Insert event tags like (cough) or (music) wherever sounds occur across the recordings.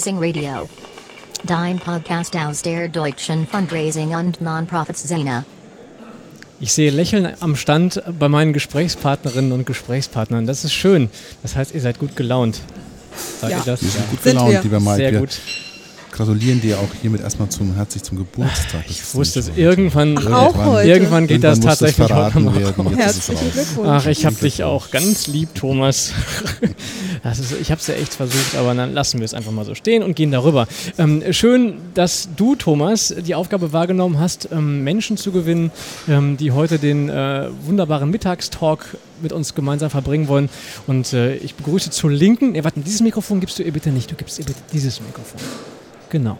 Fundraising Radio. Dein Podcast aus der deutschen Fundraising und Nonprofits-Szene. Ich sehe Lächeln am Stand bei meinen Gesprächspartnerinnen und Gesprächspartnern. Das ist schön. Das heißt, ihr seid gut gelaunt. Seid ja. ihr das? Wir sind gut gelaunt, wir. lieber Mike. Sehr gut gratulieren dir auch hiermit erstmal zum herzlich zum Geburtstag. Das ich wusste es irgendwann. Ach, auch heute. Irgendwann geht irgendwann das tatsächlich auch werden. Herzlichen Glückwunsch. Ach, ich habe dich auch ganz lieb, Thomas. (laughs) Das ist, ich habe es ja echt versucht, aber dann lassen wir es einfach mal so stehen und gehen darüber. Ähm, schön, dass du, Thomas, die Aufgabe wahrgenommen hast, ähm, Menschen zu gewinnen, ähm, die heute den äh, wunderbaren Mittagstalk mit uns gemeinsam verbringen wollen. Und äh, ich begrüße zur Linken. Nee, warte, dieses Mikrofon gibst du ihr bitte nicht. Du gibst ihr bitte dieses Mikrofon. Genau.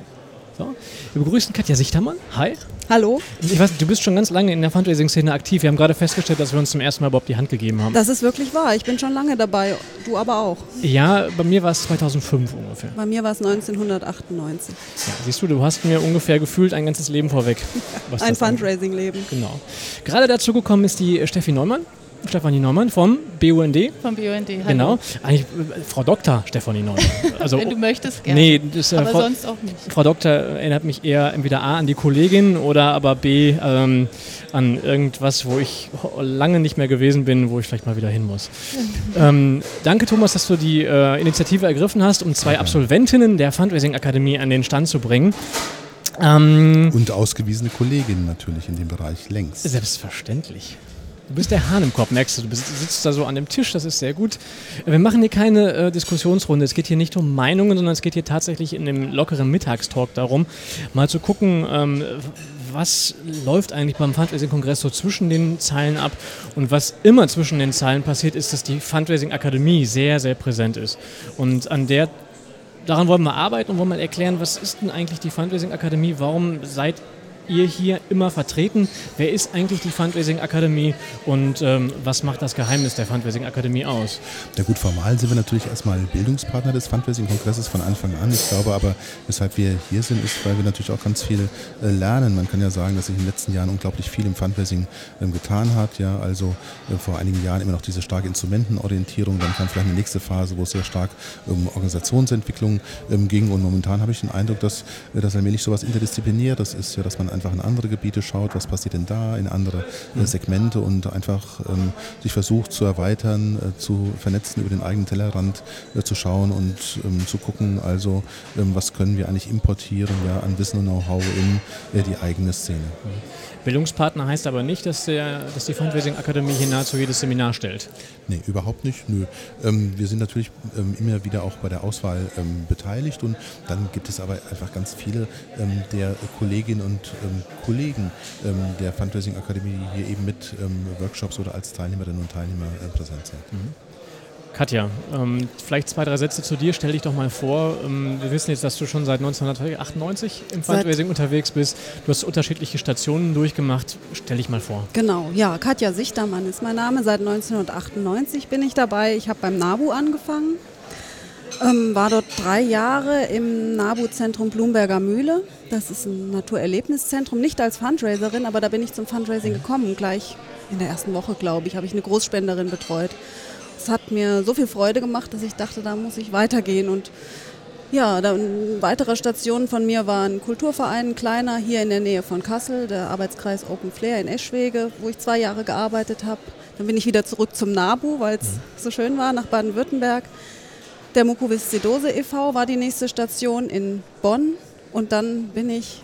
So. Wir begrüßen Katja Sichtermann. Hi. Hallo. Ich weiß, du bist schon ganz lange in der Fundraising-Szene aktiv. Wir haben gerade festgestellt, dass wir uns zum ersten Mal überhaupt die Hand gegeben haben. Das ist wirklich wahr. Ich bin schon lange dabei. Du aber auch. Ja, bei mir war es 2005 ungefähr. Bei mir war es 1998. Ja, siehst du, du hast mir ungefähr gefühlt ein ganzes Leben vorweg. ein Fundraising-Leben. Genau. Gerade dazu gekommen ist die Steffi Neumann. Stefanie Neumann vom BUND. Vom BUND, hallo. Genau. Eigentlich äh, Frau Dr. Stefanie Neumann. Also, (laughs) Wenn du möchtest, gerne. Nee, das, äh, aber Frau, sonst auch nicht. Frau Doktor erinnert mich eher entweder A an die Kollegin oder aber B ähm, an irgendwas, wo ich lange nicht mehr gewesen bin, wo ich vielleicht mal wieder hin muss. (laughs) ähm, danke, Thomas, dass du die äh, Initiative ergriffen hast, um zwei Absolventinnen der Fundraising Akademie an den Stand zu bringen. Ähm, Und ausgewiesene Kolleginnen natürlich in dem Bereich längst. Selbstverständlich. Du bist der Hahn im Kopf, merkst du. Du bist, sitzt da so an dem Tisch, das ist sehr gut. Wir machen hier keine äh, Diskussionsrunde. Es geht hier nicht um Meinungen, sondern es geht hier tatsächlich in dem lockeren Mittagstalk darum, mal zu gucken, ähm, was läuft eigentlich beim Fundraising-Kongress so zwischen den Zeilen ab und was immer zwischen den Zeilen passiert, ist, dass die Fundraising-Akademie sehr, sehr präsent ist. Und an der daran wollen wir arbeiten und wollen mal erklären, was ist denn eigentlich die Fundraising-Akademie, warum seid ihr hier immer vertreten? Wer ist eigentlich die Fundraising Akademie und ähm, was macht das Geheimnis der Fundraising Akademie aus? Ja gut, formal sind wir natürlich erstmal Bildungspartner des Fundraising-Kongresses von Anfang an. Ich glaube aber, weshalb wir hier sind, ist, weil wir natürlich auch ganz viel äh, lernen. Man kann ja sagen, dass sich in den letzten Jahren unglaublich viel im Fundraising ähm, getan hat. Ja, also äh, vor einigen Jahren immer noch diese starke Instrumentenorientierung, dann kam vielleicht eine nächste Phase, wo es sehr stark um Organisationsentwicklung ähm, ging und momentan habe ich den Eindruck, dass äh, das allmählich sowas interdisziplinär das ist, ja, dass man einfach in andere Gebiete schaut, was passiert denn da, in andere äh, Segmente und einfach ähm, sich versucht zu erweitern, äh, zu vernetzen, über den eigenen Tellerrand äh, zu schauen und ähm, zu gucken, also ähm, was können wir eigentlich importieren ja, an Wissen und Know-how in äh, die eigene Szene. Bildungspartner heißt aber nicht, dass, der, dass die Fundraising Akademie hier nahezu jedes Seminar stellt. Nee, überhaupt nicht. Nö. Ähm, wir sind natürlich ähm, immer wieder auch bei der Auswahl beteiligt und dann gibt es aber einfach ganz viele der Kolleginnen und ähm, Kollegen ähm, der Fundraising Akademie, die hier eben mit Workshops oder als Teilnehmerinnen und Teilnehmer äh, präsent sind. Mhm. Katja, ähm, vielleicht zwei, drei Sätze zu dir. Stell dich doch mal vor. Ähm, wir wissen jetzt, dass du schon seit 1998 im Fundraising unterwegs bist. Du hast unterschiedliche Stationen durchgemacht. Stell dich mal vor. Genau, ja. Katja Sichtermann ist mein Name. Seit 1998 bin ich dabei. Ich habe beim NABU angefangen. Ähm, war dort drei Jahre im NABU-Zentrum Blumberger Mühle. Das ist ein Naturerlebniszentrum, nicht als Fundraiserin, aber da bin ich zum Fundraising gekommen. Gleich in der ersten Woche, glaube ich, habe ich eine Großspenderin betreut es hat mir so viel Freude gemacht, dass ich dachte, da muss ich weitergehen. Und ja, dann weitere Stationen von mir waren ein Kulturverein, ein kleiner, hier in der Nähe von Kassel, der Arbeitskreis Open Flair in Eschwege, wo ich zwei Jahre gearbeitet habe. Dann bin ich wieder zurück zum NABU, weil es mhm. so schön war, nach Baden-Württemberg. Der Mukoviszidose e.V. war die nächste Station in Bonn. Und dann bin ich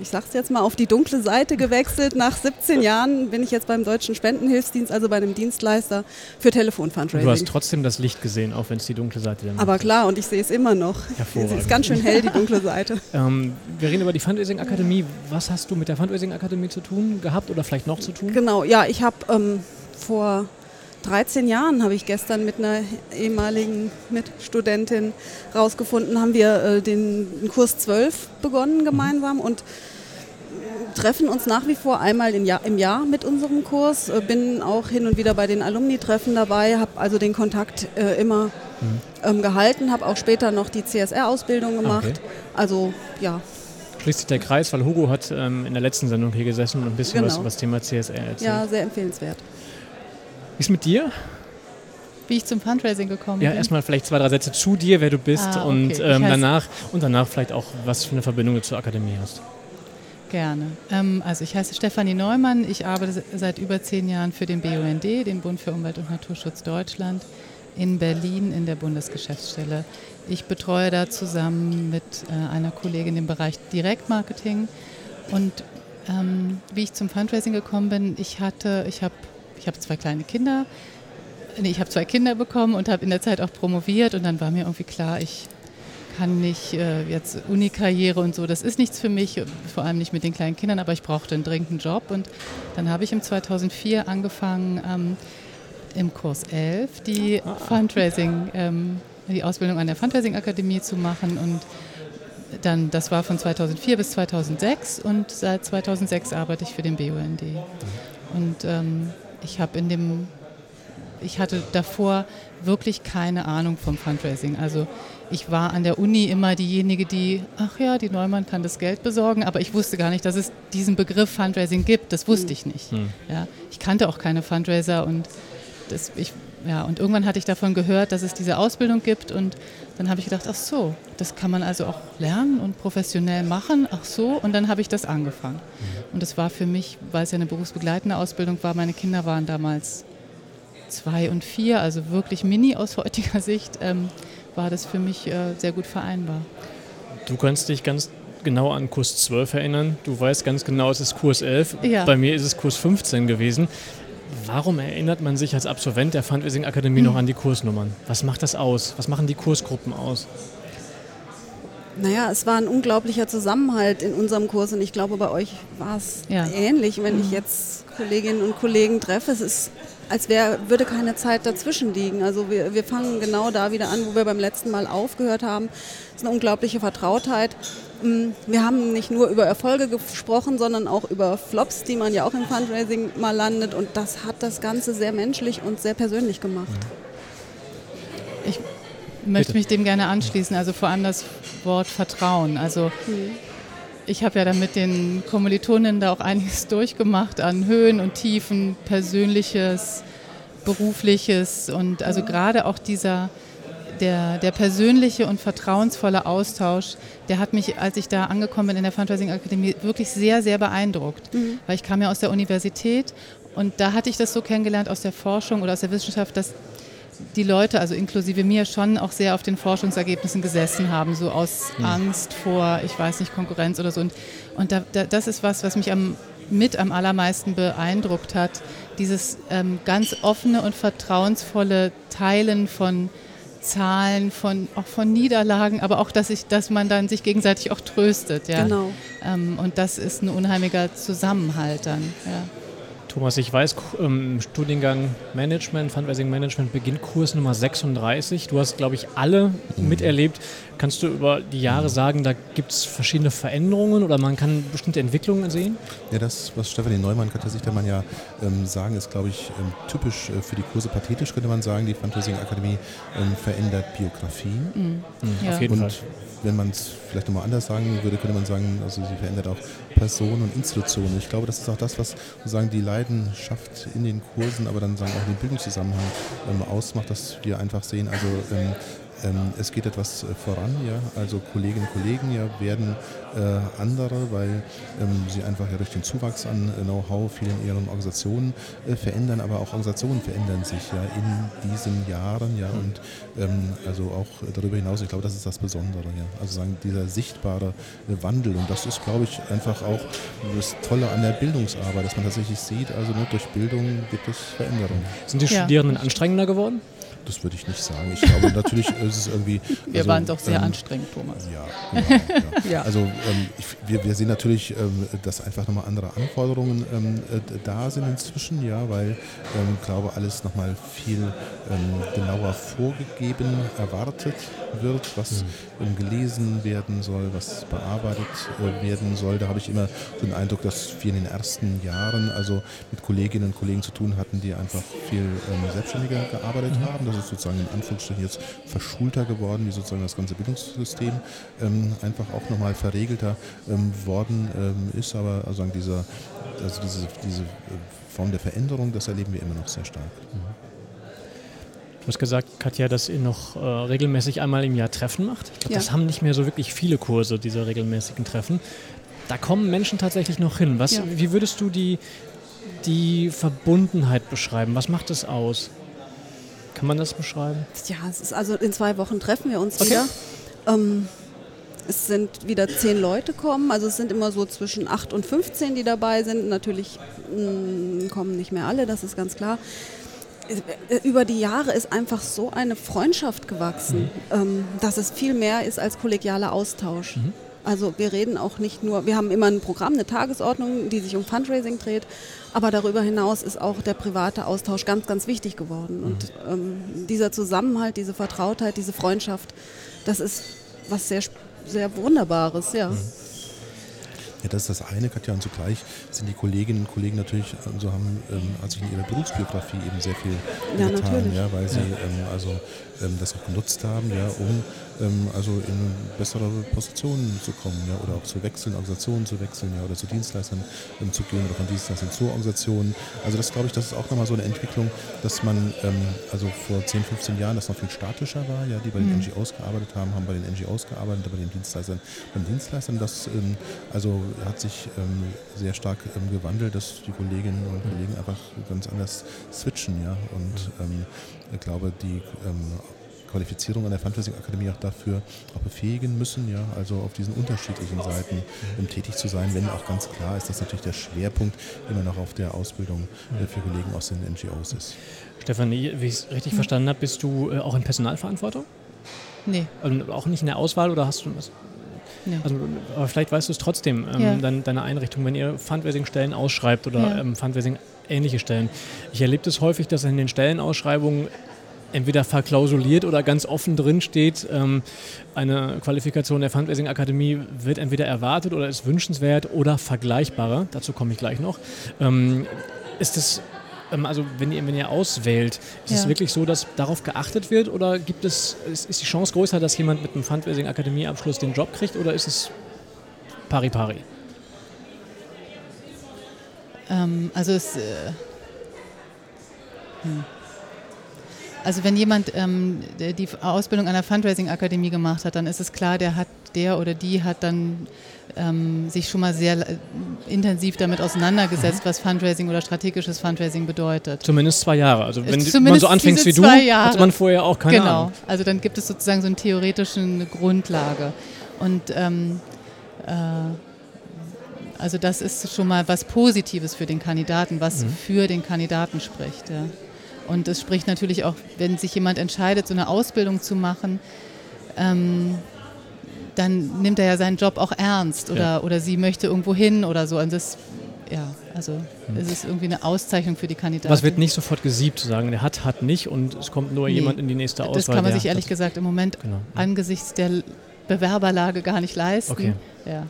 ich sag's jetzt mal, auf die dunkle Seite gewechselt. Nach 17 Jahren bin ich jetzt beim Deutschen Spendenhilfsdienst, also bei einem Dienstleister für Telefonfundraising. Du hast trotzdem das Licht gesehen, auch wenn es die dunkle Seite ist. Aber klar, und ich sehe es immer noch. Es ist ganz schön hell, die dunkle Seite. (laughs) ähm, wir reden über die Fundraising Akademie. Was hast du mit der Fundraising Akademie zu tun gehabt oder vielleicht noch zu tun? Genau, ja, ich habe ähm, vor 13 Jahren habe ich gestern mit einer ehemaligen Mitstudentin rausgefunden, haben wir äh, den Kurs 12 begonnen gemeinsam und treffen uns nach wie vor einmal im Jahr, im Jahr mit unserem Kurs. Äh, bin auch hin und wieder bei den Alumni-Treffen dabei, habe also den Kontakt äh, immer mhm. ähm, gehalten, habe auch später noch die CSR-Ausbildung gemacht. Okay. Also ja. Schließt sich der Kreis, weil Hugo hat ähm, in der letzten Sendung hier gesessen und ein bisschen genau. was über das Thema CSR erzählt. Ja, sehr empfehlenswert. Wie ist mit dir? Wie ich zum Fundraising gekommen Ja, bin. erstmal vielleicht zwei, drei Sätze zu dir, wer du bist Ah, okay. und ähm, danach und danach vielleicht auch, was für eine Verbindung du zur Akademie hast. Gerne. Ähm, also ich heiße Stefanie Neumann. Ich arbeite se- seit über zehn Jahren für den BUND, den Bund für Umwelt und Naturschutz Deutschland, in Berlin in der Bundesgeschäftsstelle. Ich betreue da zusammen mit äh, einer Kollegin den Bereich Direktmarketing. Und ähm, wie ich zum Fundraising gekommen bin, ich hatte, ich habe ich hab zwei kleine Kinder. Nee, ich habe zwei Kinder bekommen und habe in der Zeit auch promoviert. Und dann war mir irgendwie klar, ich kann nicht äh, jetzt Uni-Karriere und so, das ist nichts für mich, vor allem nicht mit den kleinen Kindern, aber ich brauchte einen dringenden Job. Und dann habe ich im 2004 angefangen, ähm, im Kurs 11 die Fundraising, ähm, die Ausbildung an der Fundraising-Akademie zu machen. Und dann, das war von 2004 bis 2006 und seit 2006 arbeite ich für den BUND. Und ähm, ich habe in dem, ich hatte davor wirklich keine Ahnung vom Fundraising. Also ich war an der Uni immer diejenige, die, ach ja, die Neumann kann das Geld besorgen, aber ich wusste gar nicht, dass es diesen Begriff Fundraising gibt. Das wusste ich nicht. Ja, ich kannte auch keine Fundraiser und das, ich, ja, und irgendwann hatte ich davon gehört, dass es diese Ausbildung gibt und dann habe ich gedacht, ach so, das kann man also auch lernen und professionell machen, ach so, und dann habe ich das angefangen. Und das war für mich, weil es ja eine berufsbegleitende Ausbildung war, meine Kinder waren damals zwei und vier, also wirklich mini aus heutiger Sicht, ähm, war das für mich äh, sehr gut vereinbar. Du kannst dich ganz genau an Kurs 12 erinnern. Du weißt ganz genau, es ist Kurs 11. Ja. Bei mir ist es Kurs 15 gewesen. Warum erinnert man sich als Absolvent der Fundraising Akademie noch an die Kursnummern? Was macht das aus? Was machen die Kursgruppen aus? Naja, es war ein unglaublicher Zusammenhalt in unserem Kurs und ich glaube, bei euch war es Ja. ähnlich. Wenn ich jetzt Kolleginnen und Kollegen treffe, es ist, als wär, würde keine Zeit dazwischen liegen. Also wir, wir fangen genau da wieder an, wo wir beim letzten Mal aufgehört haben. Es ist eine unglaubliche Vertrautheit. Mm, Wir haben nicht nur über Erfolge gesprochen, sondern auch über Flops, die man ja auch im Fundraising mal landet. Und das hat das Ganze sehr menschlich und sehr persönlich gemacht. Ich möchte Bitte. mich dem gerne anschließen, also vor allem das Wort Vertrauen. Also ich habe ja dann mit den Kommilitonen da auch einiges (laughs) durchgemacht an Höhen und Tiefen, persönliches, berufliches und also gerade auch dieser der, der persönliche und vertrauensvolle Austausch, der hat mich, als ich da angekommen bin in der Fundraising Akademie, wirklich sehr, sehr beeindruckt. Weil ich kam ja aus der Universität und da hatte ich das so kennengelernt aus der Forschung oder aus der Wissenschaft, dass die Leute, also inklusive mir, schon auch sehr auf den Forschungsergebnissen gesessen haben, so aus Angst vor, ich weiß nicht, Konkurrenz oder so. Und, und da, da, das ist was, was mich am, mit am allermeisten beeindruckt hat, dieses ähm, ganz offene und vertrauensvolle Teilen von Zahlen, von, auch von Niederlagen, aber auch, dass, ich, dass man dann sich gegenseitig auch tröstet. Ja? Genau. Ähm, und das ist ein unheimlicher Zusammenhalt dann. Ja. Thomas, ich weiß, im Studiengang Management, Fundraising Management beginnt Kurs Nummer 36. Du hast, glaube ich, alle miterlebt. Kannst du über die Jahre sagen, da gibt es verschiedene Veränderungen oder man kann bestimmte Entwicklungen sehen? Ja, das, was Stefanie Neumann Katharsichtermann ja ähm, sagen, ist, glaube ich, ähm, typisch äh, für die Kurse pathetisch, könnte man sagen. Die Fundraising Akademie ähm, verändert Biografien. Ja. Auf jeden Und Fall. wenn man es vielleicht nochmal anders sagen würde, könnte man sagen, also sie verändert auch Personen und Institutionen. Ich glaube, das ist auch das, was sozusagen die Leidenschaft in den Kursen, aber dann sagen auch den Bildungszusammenhang ähm, ausmacht, dass wir einfach sehen, also ähm, es geht etwas äh, voran, ja. Also Kolleginnen und Kollegen ja werden äh, andere, weil ähm, sie einfach ja durch den Zuwachs an äh, Know-how viel in ihren Organisationen äh, verändern, aber auch Organisationen verändern sich ja in diesen Jahren, ja. Und ähm, also auch darüber hinaus, ich glaube, das ist das Besondere, ja. Also sagen dieser sichtbare äh, Wandel und das ist, glaube ich, einfach auch das Tolle an der Bildungsarbeit, dass man tatsächlich sieht, also nur durch Bildung gibt es Veränderungen. Sind die Ja. Studierenden anstrengender geworden? Das würde ich nicht sagen. Ich glaube, natürlich ist es irgendwie. Wir also, waren doch sehr ähm, anstrengend, Thomas. Ja, genau. Ja. (laughs) Ja. Also ähm, ich, wir, wir sehen natürlich, ähm, dass einfach nochmal andere Anforderungen ähm, äh, da sind inzwischen, ja, weil ähm, ich glaube, alles nochmal viel ähm, genauer vorgegeben erwartet wird, was ähm, gelesen werden soll, was bearbeitet äh, werden soll. Da habe ich immer so den Eindruck, dass wir in den ersten Jahren also mit Kolleginnen und Kollegen zu tun hatten, die einfach viel ähm, selbstständiger gearbeitet haben. Das ist sozusagen in Anführungsstrichen jetzt verschulter geworden, wie sozusagen das ganze Bildungssystem ähm, einfach auch nochmal verregelter ähm, worden ähm, ist. Aber also dieser, also diese, diese äh, Form der Veränderung, das erleben wir immer noch sehr stark. Du hast gesagt, Katja, dass ihr noch äh, regelmäßig einmal im Jahr Treffen macht. Ich glaube, Ja. das haben nicht mehr so wirklich viele Kurse, diese regelmäßigen Treffen. Da kommen Menschen tatsächlich noch hin. Was, Ja. Wie würdest du die, die Verbundenheit beschreiben? Was macht das aus? Kann man das beschreiben? Ja, es ist also in zwei Wochen treffen wir uns Okay. wieder. Ähm, es sind wieder zehn Leute kommen, also es sind immer so zwischen 8 und 15, die dabei sind. Natürlich mh, kommen nicht mehr alle, das ist ganz klar. Über die Jahre ist einfach so eine Freundschaft gewachsen, ähm, dass es viel mehr ist als kollegialer Austausch. Also wir reden auch nicht nur, wir haben immer ein Programm, eine Tagesordnung, die sich um Fundraising dreht, aber darüber hinaus ist auch der private Austausch ganz, ganz wichtig geworden. Und ähm, dieser Zusammenhalt, diese Vertrautheit, diese Freundschaft, das ist was sehr, sehr Wunderbares, ja. Ja, das ist das eine, Katja, und zugleich sind die Kolleginnen und Kollegen natürlich, also haben ähm, also in ihrer Berufsbiografie eben sehr viel Ja, getan, natürlich. ja, weil sie ähm, also ähm, das auch genutzt haben, ja, um ähm, also in bessere Positionen zu kommen, ja, oder auch zu wechseln, Organisationen zu wechseln, ja, oder zu Dienstleistern ähm, zu gehen oder von Dienstleistern zu Organisationen. Also das glaube ich, das ist auch nochmal so eine Entwicklung, dass man ähm, also vor 10, 15 Jahren das noch viel statischer war, ja, die bei den NGOs gearbeitet haben, haben bei den NGOs gearbeitet, bei den Dienstleistern, beim Dienstleistern, das ähm, also hat sich ähm, sehr stark ähm, gewandelt, dass die Kolleginnen und Kollegen einfach ganz anders switchen, ja, und ähm, ich glaube, die ähm, Qualifizierung an der Fundraising Akademie auch dafür auch befähigen müssen, ja, also auf diesen unterschiedlichen Seiten ähm, tätig zu sein, wenn auch ganz klar ist, dass natürlich der Schwerpunkt immer noch auf der Ausbildung äh, für Kollegen aus den NGOs ist. Stefanie, wie ich es richtig verstanden habe, bist du äh, auch in Personalverantwortung? Nee, Also auch nicht in der Auswahl oder hast du was? nee. Also, aber vielleicht weißt du es trotzdem, ähm, Ja. dein, deine Einrichtung, wenn ihr Fundraising-Stellen ausschreibt oder Ja. ähm, Fundraising-ähnliche Stellen. Ich erlebe das häufig, dass in den Stellenausschreibungen entweder verklausuliert oder ganz offen drin steht, ähm, eine Qualifikation der Fundraising-Akademie wird entweder erwartet oder ist wünschenswert oder vergleichbarer. Dazu komme ich gleich noch. Ähm, ist das, ähm, also wenn ihr, wenn ihr auswählt, ist es Ja. wirklich so, dass darauf geachtet wird oder gibt es, ist, ist die Chance größer, dass jemand mit einem Fundraising-Akademie-Abschluss den Job kriegt oder ist es pari pari? Ähm, also es. Äh, hm. Also wenn jemand ähm, die Ausbildung an der Fundraising-Akademie gemacht hat, dann ist es klar, der hat, der oder die hat dann ähm, sich schon mal sehr äh, intensiv damit auseinandergesetzt, was Fundraising oder strategisches Fundraising bedeutet. Zumindest zwei Jahre. Also wenn du- man Zumindest so anfängst diese wie du, hat man vorher auch keine genau. Ahnung. Also dann gibt es sozusagen so eine theoretische Grundlage. Und ähm, äh, also das ist schon mal was Positives für den Kandidaten, was Mhm. für den Kandidaten spricht. Ja. Und es spricht natürlich auch, wenn sich jemand entscheidet, so eine Ausbildung zu machen, ähm, dann nimmt er ja seinen Job auch ernst oder, Ja. oder sie möchte irgendwo hin oder so. Und das, ja, also es ist irgendwie eine Auszeichnung für die Kandidaten. Mhm. Was wird nicht sofort gesiebt, zu sagen, der hat, hat nicht und es kommt nur Nee. jemand in die nächste Auswahl. Das kann man sich ehrlich hat. gesagt im Moment Genau. angesichts der Bewerberlage gar nicht leisten. Okay. Ja.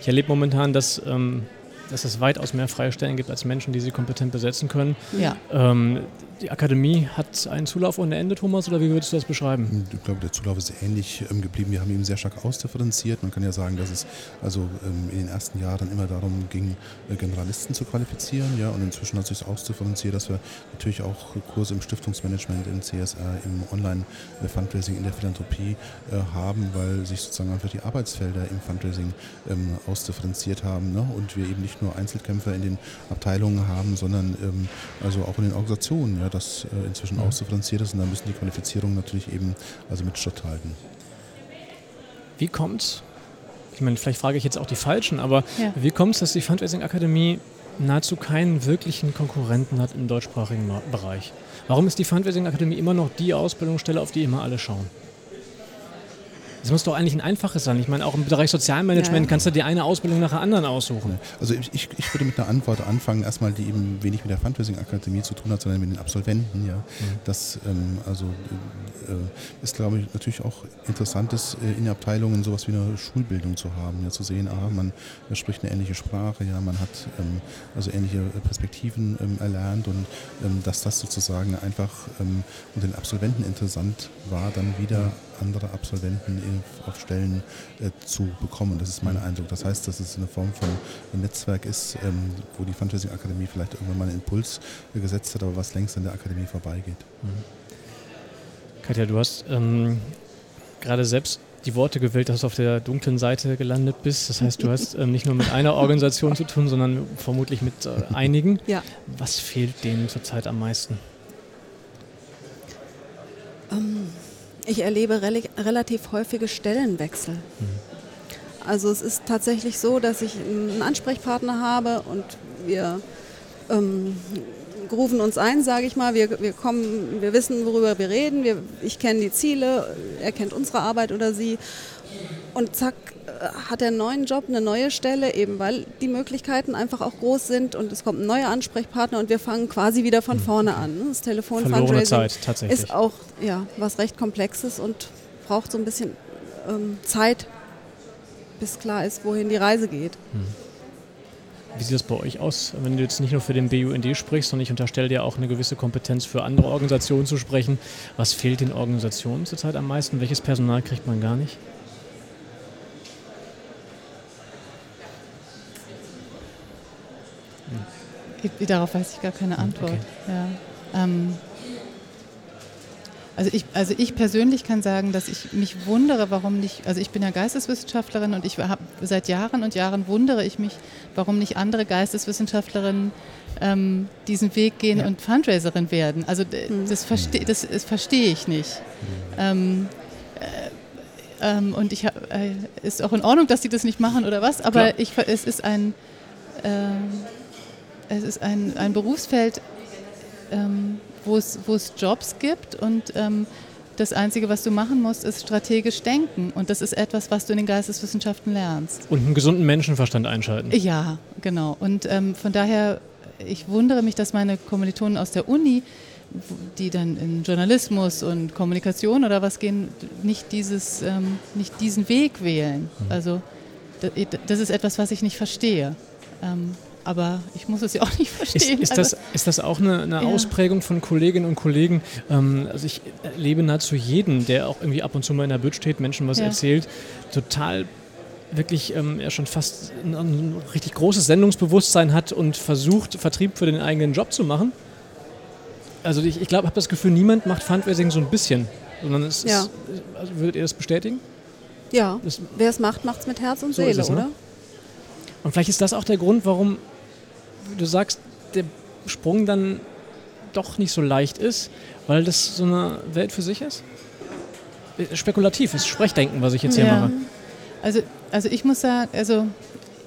Ich erlebe momentan, dass, ähm, dass es weitaus mehr freie Stellen gibt als Menschen, die sie kompetent besetzen können. ja. Ähm, die Akademie hat einen Zulauf ohne Ende, Thomas, oder wie würdest du das beschreiben? Ich glaube, der Zulauf ist ähnlich ähm, geblieben. Wir haben ihn sehr stark ausdifferenziert. Man kann ja sagen, dass es also ähm, in den ersten Jahren immer darum ging, äh, Generalisten zu qualifizieren. Ja, und inzwischen hat sich ausdifferenziert, dass wir natürlich auch Kurse im Stiftungsmanagement, im CSR, im Online-Fundraising, in der Philanthropie äh, haben, weil sich sozusagen einfach die Arbeitsfelder im Fundraising ähm, ausdifferenziert haben. Ne? Und wir eben nicht nur Einzelkämpfer in den Abteilungen haben, sondern ähm, also auch in den Organisationen, ja, das äh, inzwischen ausdifferenziert ist und da müssen die Qualifizierungen natürlich eben also mit Schritt halten. Wie kommt's? Ich meine, vielleicht frage ich jetzt auch die Falschen, aber Ja. wie kommt es, dass die Fundraising Akademie nahezu keinen wirklichen Konkurrenten hat im deutschsprachigen Bereich? Warum ist die Fundraising Akademie immer noch die Ausbildungsstelle, auf die immer alle schauen? Das muss doch eigentlich ein einfaches sein. Ich meine, auch im Bereich Sozialmanagement Ja. kannst du dir eine Ausbildung nach der anderen aussuchen. Also ich, ich, ich würde mit einer Antwort anfangen, erstmal die eben wenig mit der Fundraising-Akademie zu tun hat, sondern mit den Absolventen. Ja. Das ähm, also, äh, ist, glaube ich, natürlich auch interessant, ist, äh, in Abteilungen sowas wie eine Schulbildung zu haben, ja, zu sehen, ah, man spricht eine ähnliche Sprache, ja, man hat ähm, also ähnliche Perspektiven ähm, erlernt und ähm, dass das sozusagen einfach ähm, unter den Absolventen interessant war, dann wieder andere Absolventen auf Stellen äh, zu bekommen. Das ist mein Eindruck. Das heißt, dass es eine Form von Netzwerk ist, ähm, wo die Fundraising Akademie vielleicht irgendwann mal einen Impuls äh, gesetzt hat, aber was längst an der Akademie vorbeigeht. Katja, du hast ähm, gerade selbst die Worte gewählt, dass du auf der dunklen Seite gelandet bist. Das heißt, du (laughs) hast ähm, nicht nur mit einer Organisation zu tun, sondern vermutlich mit äh, (laughs) einigen. Ja. Was fehlt denen zurzeit am meisten? Ähm, ich erlebe rel relativ häufige Stellenwechsel. Mhm. Also es ist tatsächlich so, dass ich einen Ansprechpartner habe und wir ähm, rufen uns ein, sage ich mal. Wir, wir kommen, wir wissen, worüber wir reden. Wir, ich kenne die Ziele, er kennt unsere Arbeit oder sie. Und zack, hat er einen neuen Job, eine neue Stelle, eben weil die Möglichkeiten einfach auch groß sind und es kommt ein neuer Ansprechpartner und wir fangen quasi wieder von hm, vorne an. Das Telefon Verlorene Zeit, tatsächlich. ist auch ja, was recht Komplexes und braucht so ein bisschen ähm, Zeit, bis klar ist, wohin die Reise geht. Hm. Wie sieht das bei euch aus, wenn du jetzt nicht nur für den BUND sprichst, sondern ich unterstelle dir auch eine gewisse Kompetenz für andere Organisationen zu sprechen. Was fehlt den Organisationen zurzeit am meisten? Welches Personal kriegt man gar nicht? Darauf weiß ich gar keine hm, Antwort. Okay. Ja. Ähm, also ich, also ich persönlich kann sagen, dass ich mich wundere, warum nicht, also ich bin ja Geisteswissenschaftlerin und ich habe seit Jahren und Jahren wundere ich mich, warum nicht andere Geisteswissenschaftlerinnen ähm, diesen Weg gehen ja. und Fundraiserin werden. Also mhm. das, verste das, das verstehe ich nicht. Ähm, äh, ähm, und ich hab, äh, ist auch in Ordnung, dass sie das nicht machen oder was, aber ich, es ist ein, äh, es ist ein, ein Berufsfeld, ähm, wo es, wo es Jobs gibt und ähm, das Einzige, was du machen musst, ist strategisch denken. Und das ist etwas, was du in den Geisteswissenschaften lernst. Und einen gesunden Menschenverstand einschalten. Ja, genau. Und ähm, von daher, ich wundere mich, dass meine Kommilitonen aus der Uni, die dann in Journalismus und Kommunikation oder was gehen, nicht, dieses, ähm, nicht diesen Weg wählen. Mhm. Also das ist etwas, was ich nicht verstehe. Ähm, aber ich muss es ja auch nicht verstehen. Ist, ist das, ist das auch eine, eine ja. Ausprägung von Kolleginnen und Kollegen? Ähm, also ich erlebe nahezu jeden, der auch irgendwie ab und zu mal in der Bütt steht, Menschen was ja. erzählt, total wirklich ähm, er schon fast ein, ein, richtig großes Sendungsbewusstsein hat und versucht, Vertrieb für den eigenen Job zu machen. Also ich, ich glaube, habe das Gefühl, niemand macht Fundraising so ein bisschen, sondern es ja. ist, also würdet ihr das bestätigen? Ja, wer es macht, macht es mit Herz und so Seele, es, ne? oder? Und vielleicht ist das auch der Grund, warum du sagst, der Sprung dann doch nicht so leicht ist, weil das so eine Welt für sich ist? Spekulativ ist Sprechdenken, was ich jetzt hier ja. mache. Also, also ich muss sagen, also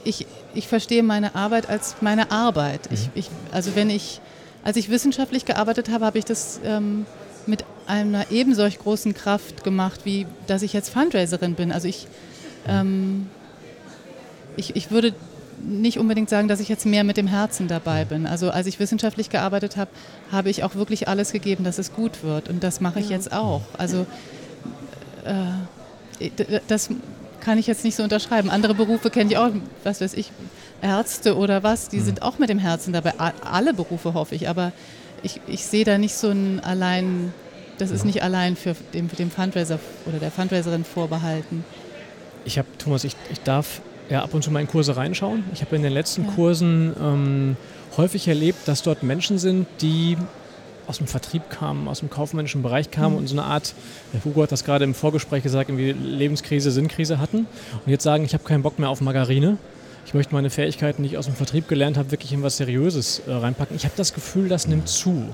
ich, ich verstehe meine Arbeit als meine Arbeit. Mhm. Ich, ich, also wenn ich, als ich wissenschaftlich gearbeitet habe, habe ich das ähm, mit einer ebenso großen Kraft gemacht, wie dass ich jetzt Fundraiserin bin. Also ich, ähm, ich, ich würde nicht unbedingt sagen, dass ich jetzt mehr mit dem Herzen dabei bin. Also als ich wissenschaftlich gearbeitet habe, habe ich auch wirklich alles gegeben, dass es gut wird. Und das mache ich ja. jetzt auch. Also äh, das kann ich jetzt nicht so unterschreiben. Andere Berufe kenne ich auch, was weiß ich, Ärzte oder was, die mhm. sind auch mit dem Herzen dabei. Alle Berufe hoffe ich, aber ich, ich sehe da nicht so ein allein, das ist nicht allein für den, für den Fundraiser oder der Fundraiserin vorbehalten. Ich habe, Thomas, ich, ich darf ja, ab und zu mal in Kurse reinschauen. Ich habe in den letzten ja. Kursen ähm, häufig erlebt, dass dort Menschen sind, die aus dem Vertrieb kamen, aus dem kaufmännischen Bereich kamen mhm. und so eine Art, der Hugo hat das gerade im Vorgespräch gesagt, irgendwie Lebenskrise, Sinnkrise hatten und jetzt sagen, ich habe keinen Bock mehr auf Margarine. Ich möchte meine Fähigkeiten, die ich aus dem Vertrieb gelernt habe, wirklich in was Seriöses äh, reinpacken. Ich habe das Gefühl, das nimmt zu.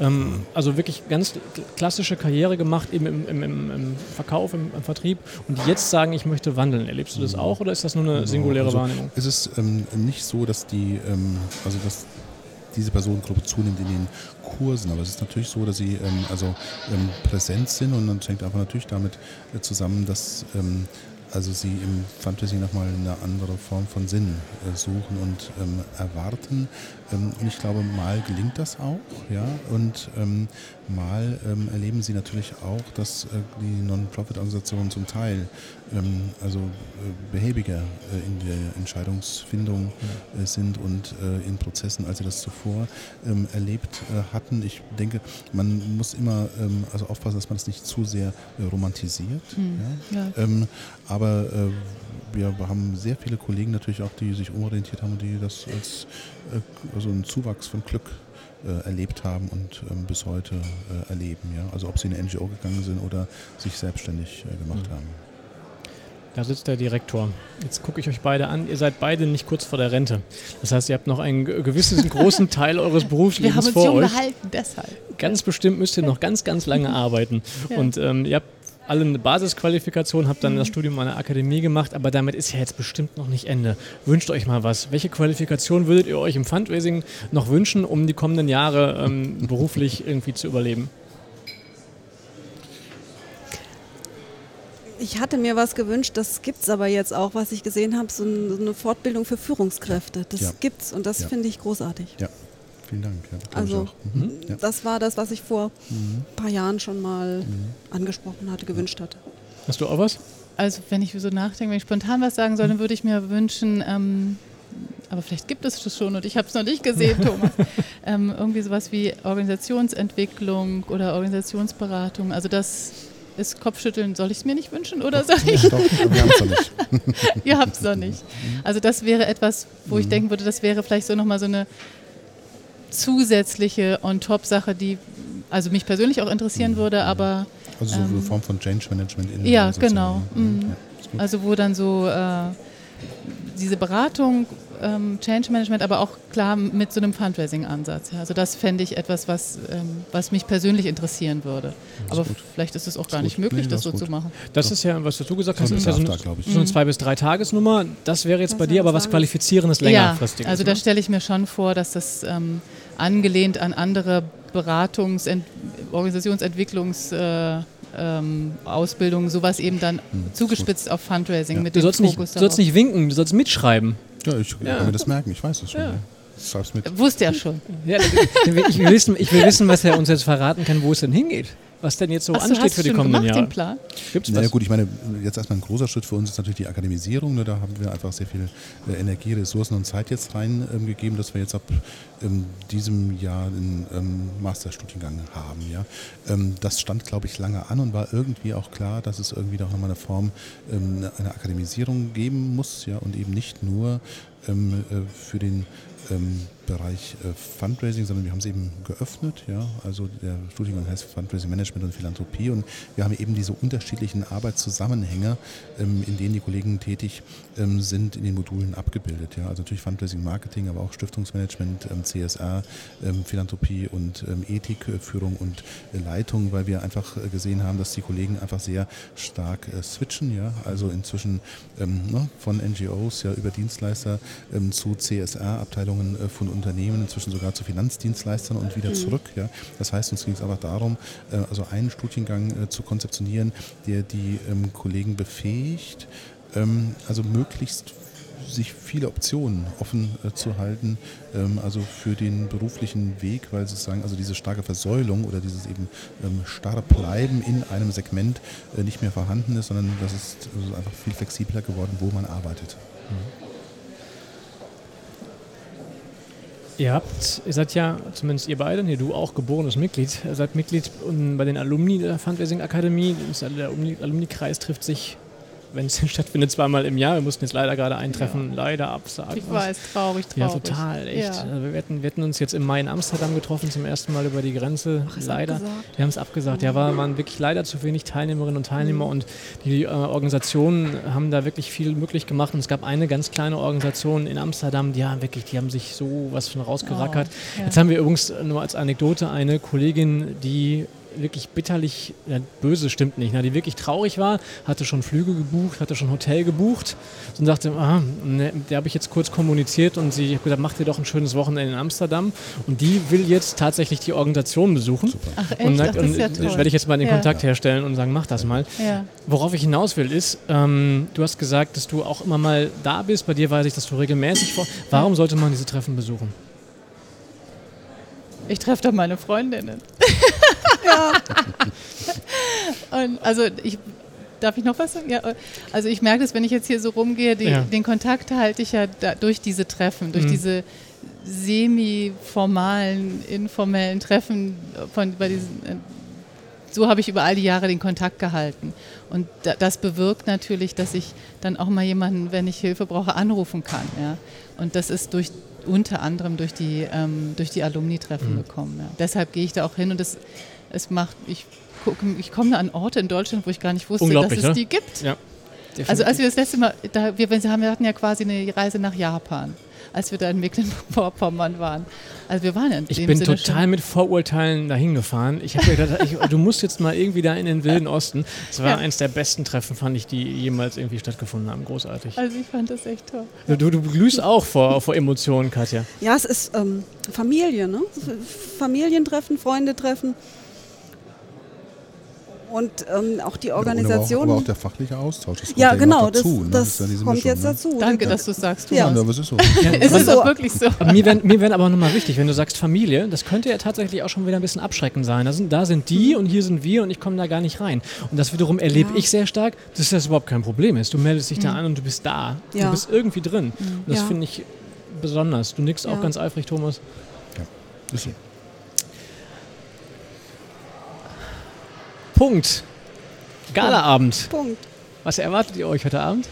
Ähm, also wirklich ganz klassische Karriere gemacht, eben im, im, im, Verkauf, im, im, Vertrieb und jetzt sagen, ich möchte wandeln. Erlebst du das auch oder ist das nur eine singuläre also, Wahrnehmung? Es ist ähm, nicht so, dass die, ähm, also dass diese Personengruppe zunimmt in den Kursen. Aber es ist natürlich so, dass sie ähm, also ähm, präsent sind und dann hängt einfach natürlich damit äh, zusammen, dass ähm, also sie im Fantasy nochmal eine andere Form von Sinn äh, suchen und ähm, erwarten. Ähm, und ich glaube, mal gelingt das auch, ja, und ähm, mal ähm, erleben sie natürlich auch, dass äh, die Non-Profit-Organisationen zum Teil ähm, also äh, behäbiger äh, in der Entscheidungsfindung äh, sind und äh, in Prozessen, als sie das zuvor ähm, erlebt äh, hatten. Ich denke, man muss immer ähm, also aufpassen, dass man das nicht zu sehr äh, romantisiert. Mhm. Ja? Ja. Ähm, aber äh, wir haben sehr viele Kollegen natürlich auch, die sich umorientiert haben und die das als also einen Zuwachs von Glück äh, erlebt haben und ähm, bis heute äh, erleben. Ja? Also ob sie in eine NGO gegangen sind oder sich selbstständig äh, gemacht haben. Da sitzt der Direktor. Jetzt gucke ich euch beide an. Ihr seid beide nicht kurz vor der Rente. Das heißt, ihr habt noch einen ge- gewissen (laughs) großen Teil eures Wir Berufslebens haben uns vor jung euch. gehalten, deshalb. Ganz bestimmt müsst ihr noch ganz, ganz lange (laughs) arbeiten. Ja. Und ähm, ihr habt alle eine Basisqualifikation, habt dann Mhm. das Studium an der Akademie gemacht, aber damit ist ja jetzt bestimmt noch nicht Ende. Wünscht euch mal was. Welche Qualifikation würdet ihr euch im Fundraising noch wünschen, um die kommenden Jahre ähm, beruflich irgendwie zu überleben? Ich hatte mir was gewünscht, das gibt es aber jetzt auch, was ich gesehen habe, so, ein, so eine Fortbildung für Führungskräfte. Das Ja. gibt's und das Ja. finde ich großartig. Ja, vielen Dank. Ja, Also, ich auch. Mhm. Ja. Das war das, was ich vor Mhm. ein paar Jahren schon mal angesprochen hatte, gewünscht hatte. Hast du auch was? Also wenn ich so nachdenke, wenn ich spontan was sagen soll, dann würde ich mir wünschen, ähm, aber vielleicht gibt es das schon und ich habe es noch nicht gesehen, (laughs) Thomas, ähm, irgendwie sowas wie Organisationsentwicklung oder Organisationsberatung. Also das ist Kopfschütteln. Soll ich es mir nicht wünschen oder soll ich? Doch, aber wir haben es noch nicht. (laughs) Ihr habt es noch nicht. Also das wäre etwas, wo ich denken würde, das wäre vielleicht so nochmal so eine zusätzliche On-Top-Sache, die also mich persönlich auch interessieren würde, aber Also so eine Ähm, Form von Change Management in der ja, genau. Mhm. Ja. Also wo dann so äh, diese Beratung, ähm, Change Management, aber auch klar mit so einem Fundraising-Ansatz. Ja. Also das fände ich etwas, was, ähm, was mich persönlich interessieren würde. Aber gut. vielleicht ist es auch gar Ist nicht gut. möglich, Nee, das das so ist zu gut. machen. Das ist ja, was du gesagt hast, So ein ist ja so eine, da, glaube ich. so eine zwei bis drei Tagesnummer. Das wäre jetzt bei dir aber das was? Qualifizierendes Ja, längerfristig. also da stelle ich mir schon vor, dass das ähm, angelehnt an andere Beratungs-, Ent Organisationsentwicklungs- äh, ähm, Ausbildungen, sowas eben dann zugespitzt auf Fundraising Ja. mit du dem sollst nicht, Fokus du sollst nicht winken, du sollst mitschreiben. Ja, ich Ja. kann mir das merken, ich weiß es schon. Ja. Schreib's mit. Wusste er schon. Ja, ich, will, ich, will wissen, ich will wissen, was er uns jetzt verraten kann, wo es denn hingeht. Was denn jetzt so so, ansteht hast für die kommenden gemacht, Jahre. den Plan? Gibt's Naja was? gut, ich meine, jetzt erstmal ein großer Schritt für uns ist natürlich die Akademisierung. Ne? Da haben wir einfach sehr viel äh, Energie, Ressourcen und Zeit jetzt reingegeben, ähm, gegeben, dass wir jetzt ab ähm, diesem Jahr einen ähm, Masterstudiengang haben. Ja? Ähm, das stand, glaube ich, lange an und war irgendwie auch klar, dass es irgendwie doch nochmal eine Form ähm, eine- eine Akademisierung geben muss ja? und eben nicht nur ähm, äh, für den ähm, Bereich äh, Fundraising, sondern wir haben es eben geöffnet. Ja? Also der Studiengang heißt Fundraising Management und Philanthropie und wir haben eben diese unterschiedlichen Arbeitszusammenhänge, ähm, in denen die Kollegen tätig ähm, sind, in den Modulen abgebildet. Ja? Also natürlich Fundraising Marketing, aber auch Stiftungsmanagement, ähm, CSR, ähm, Philanthropie und ähm, Ethik, äh, Führung und äh, Leitung, weil wir einfach äh, gesehen haben, dass die Kollegen einfach sehr stark äh, switchen. Ja? Also inzwischen ähm, ne, von NGOs ja über Dienstleister zu CSR-Abteilungen äh, von Unternehmen, inzwischen sogar zu Finanzdienstleistern und wieder zurück. Ja. Das heißt, uns ging es einfach darum, äh, also einen Studiengang äh, zu konzeptionieren, der die ähm, Kollegen befähigt, ähm, also möglichst sich viele Optionen offen äh, zu halten, ähm, also für den beruflichen Weg, weil sozusagen also diese starke Versäulung oder dieses eben ähm, starre Bleiben in einem Segment äh, nicht mehr vorhanden ist, sondern das ist also einfach viel flexibler geworden, wo man arbeitet. Ihr habt, ihr seid ja, zumindest ihr beide, nee, du auch geborenes Mitglied, ihr seid Mitglied bei den Alumni der Fundraising Akademie. Der Alumni- Alumni-Kreis trifft sich, wenn es denn (laughs) stattfindet, zweimal im Jahr. Wir mussten jetzt leider gerade eintreffen, leider absagen. Ich weiß, traurig, traurig. Ja, total, echt. Ja. Also wir, hätten, wir hätten uns jetzt im Mai in Amsterdam getroffen, zum ersten Mal über die Grenze. ist leider. abgesagt? Wir haben es abgesagt. Ja, war, waren wirklich leider zu wenig Teilnehmerinnen und Mhm. Teilnehmer und die äh, Organisationen haben da wirklich viel möglich gemacht. Und es gab eine ganz kleine Organisation in Amsterdam, die haben wirklich, die haben sich so was von rausgerackert. Oh, ja. Jetzt haben wir übrigens nur als Anekdote eine Kollegin, die wirklich bitterlich, ja, böse stimmt nicht, ne, die wirklich traurig war, hatte schon Flüge gebucht, hatte schon Hotel gebucht und sagte, ah, ne, der habe ich jetzt kurz kommuniziert und sie hat gesagt, mach dir doch ein schönes Wochenende in Amsterdam und die will jetzt tatsächlich die Organisation besuchen. Ach echt, Und, Ach, sagt, das und ja werde ich jetzt mal den Ja. Kontakt herstellen und sagen, mach das mal. Ja. Worauf ich hinaus will, ist, ähm, du hast gesagt, dass du auch immer mal da bist. Bei dir weiß ich, dass du regelmäßig vor. Warum sollte man diese Treffen besuchen? Ich treffe doch meine Freundinnen. (laughs) (laughs) Und also ich darf ich noch was sagen? Ja, also ich merke das, wenn ich jetzt hier so rumgehe, die, Ja. den Kontakt halte ich ja da, durch diese Treffen, durch Mhm. diese semi-formalen, informellen Treffen von bei diesen äh, so habe ich über all die Jahre den Kontakt gehalten. Und da, das bewirkt natürlich, dass ich dann auch mal jemanden, wenn ich Hilfe brauche, anrufen kann. Ja? Und das ist durch unter anderem durch die, ähm, durch die Alumni-Treffen gekommen. Ja. Deshalb gehe ich da auch hin und es, es macht, ich, gucke, ich komme an Orte in Deutschland, wo ich gar nicht wusste, dass es ne? die gibt. Ja. Also als wir das letzte Mal, da, wir, wir haben- wir hatten ja quasi eine Reise nach Japan, als wir da in Mecklenburg-Vorpommern waren. Also wir waren ja in Ich dem bin Sinne total schon, mit Vorurteilen dahin gefahren. Ich habe mir gedacht, ich, du musst jetzt mal irgendwie da in den Wilden Osten. Das war Ja. eins der besten Treffen, fand ich, die jemals irgendwie stattgefunden haben. Großartig. Also ich fand das echt toll. Du, du glühst auch vor, vor Emotionen, Katja. Ja, es ist ähm, Familie, ne? Familientreffen, Freunde treffen. Und ähm, auch die Ja, und Organisation. Aber auch, aber auch der fachliche Austausch. Das kommt ja, genau, dazu, das, ne? das ist ja diese kommt Mischung, jetzt ne? dazu. Danke, Ja. dass du es sagst, Ja. Ja, aber es ist so. (laughs) Es ist auch wirklich so. Mir wäre mir wär aber nochmal wichtig, wenn du sagst Familie, das könnte ja tatsächlich auch schon wieder ein bisschen abschreckend sein. Da sind, da sind die und hier sind wir und ich komme da gar nicht rein. Und das wiederum erlebe Ja. ich sehr stark, dass das überhaupt kein Problem ist. Du meldest dich da an und du bist da. Du Ja. bist irgendwie drin. Und das Ja. finde ich besonders. Du nickst auch Ja. ganz eifrig, Thomas. Ist so. Punkt. Galaabend. Punkt. Was erwartet ihr euch heute Abend?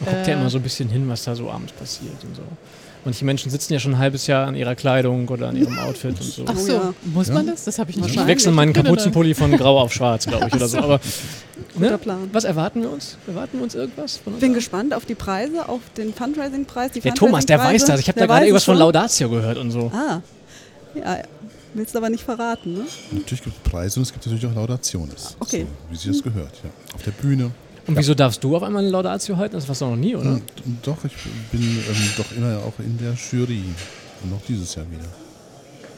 Man guckt ja Äh. immer so ein bisschen hin, was da so abends passiert und so. Manche Menschen sitzen ja schon ein halbes Jahr an ihrer Kleidung oder an ihrem Outfit und so. Ach Oh so, ja. muss man Ja. das? Das habe ich nicht Ich wechsle meinen Kapuzenpulli von grau auf schwarz, glaube ich, oder so. Aber Guter ne? Plan. was erwarten wir uns? Erwarten wir uns irgendwas? Von uns? Bin gespannt auf die Preise, auf den Fundraising-Preis. die Der Thomas, der weiß das. Ich habe da gerade irgendwas von. Laudatio gehört und so. Ah, ja, willst du aber nicht verraten, ne? Natürlich gibt es Preise und es gibt natürlich auch Laudationes. Okay. So, wie sich das gehört, ja. Auf der Bühne. Und wieso darfst du auf einmal eine Laudatio halten? Das warst du noch nie, oder? Und, doch, ich bin ähm, doch immer auch in der Jury. Und auch dieses Jahr wieder.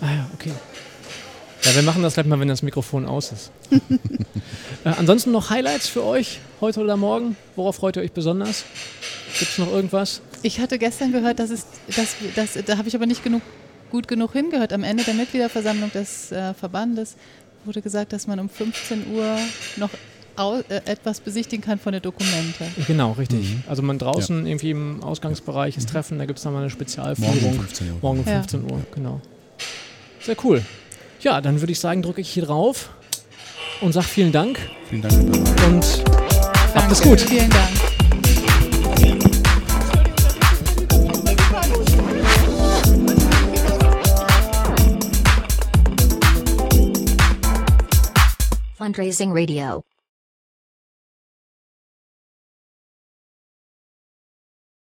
Ah ja, okay. Ja, wir machen das gleich mal, wenn das Mikrofon aus ist. (laughs) äh, ansonsten noch Highlights für euch heute oder morgen? Worauf freut ihr euch besonders? Gibt es noch irgendwas? Ich hatte gestern gehört, dass es, dass, dass, da habe ich aber nicht genug, gut genug hingehört. Am Ende der Mitgliederversammlung des äh, Verbandes wurde gesagt, dass man um 15 Uhr noch äh, etwas besichtigen kann von der Dokumente. Genau, richtig. Mhm. Also man draußen irgendwie im Ausgangsbereich ist Treffen, da gibt es dann mal eine Spezialführung. Morgen um 15 Uhr. Morgen um Ja. 15 Uhr, genau. Sehr cool. Ja, dann würde ich sagen, drücke ich hier drauf und sage vielen Dank Vielen Dank. Und habt es gut. Vielen Dank. Fundraising Radio.